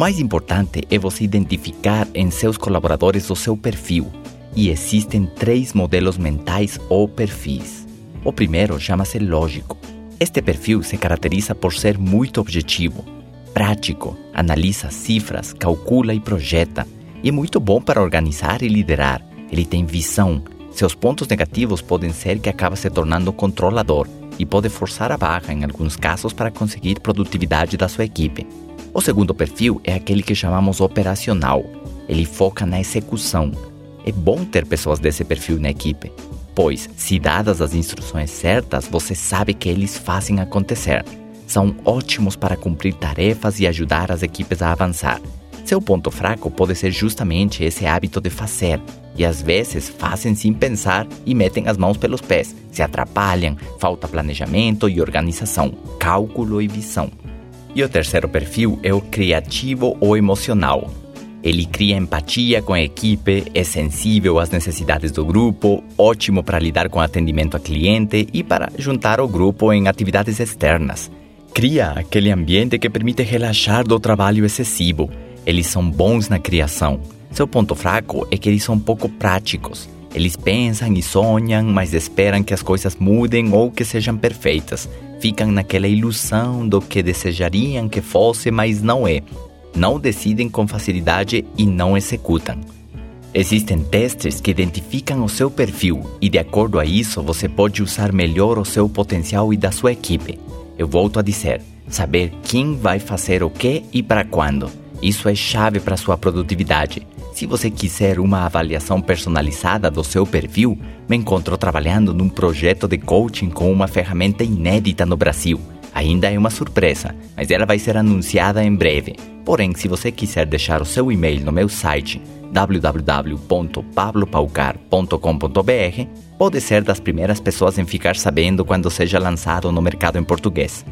mais importante é você identificar em seus colaboradores o seu perfil. E existem três modelos mentais ou perfis. O primeiro chama-se lógico. Este perfil se caracteriza por ser muito objetivo, prático, analisa cifras, calcula e projeta. E é muito bom para organizar e liderar. Ele tem visão. Seus pontos negativos podem ser que acaba se tornando controlador e pode forçar a barra em alguns casos para conseguir produtividade da sua equipe. O segundo perfil é aquele que chamamos operacional. Ele foca na execução. É bom ter pessoas desse perfil na equipe, pois, se dadas as instruções certas, você sabe que eles fazem acontecer. São ótimos para cumprir tarefas e ajudar as equipes a avançar. Seu ponto fraco pode ser justamente esse hábito de fazer, e às vezes fazem sem pensar e metem as mãos pelos pés, se atrapalham, falta planejamento e organização, cálculo e visão. E o terceiro perfil é o criativo ou emocional. Ele cria empatia com a equipe, é sensível às necessidades do grupo, ótimo para lidar com atendimento a cliente e para juntar o grupo em atividades externas. Cria aquele ambiente que permite relaxar do trabalho excessivo. Eles são bons na criação. Seu ponto fraco é que eles são pouco práticos. Eles pensam e sonham, mas esperam que as coisas mudem ou que sejam perfeitas ficam naquela ilusão do que desejariam que fosse, mas não é. Não decidem com facilidade e não executam. Existem testes que identificam o seu perfil e, de acordo a isso, você pode usar melhor o seu potencial e da sua equipe. Eu volto a dizer: saber quem vai fazer o que e para quando. Isso é chave para sua produtividade. Se você quiser uma avaliação personalizada do seu perfil, me encontro trabalhando num projeto de coaching com uma ferramenta inédita no Brasil. Ainda é uma surpresa, mas ela vai ser anunciada em breve. Porém, se você quiser deixar o seu e-mail no meu site www.pablopaucar.com.br, pode ser das primeiras pessoas em ficar sabendo quando seja lançado no mercado em português.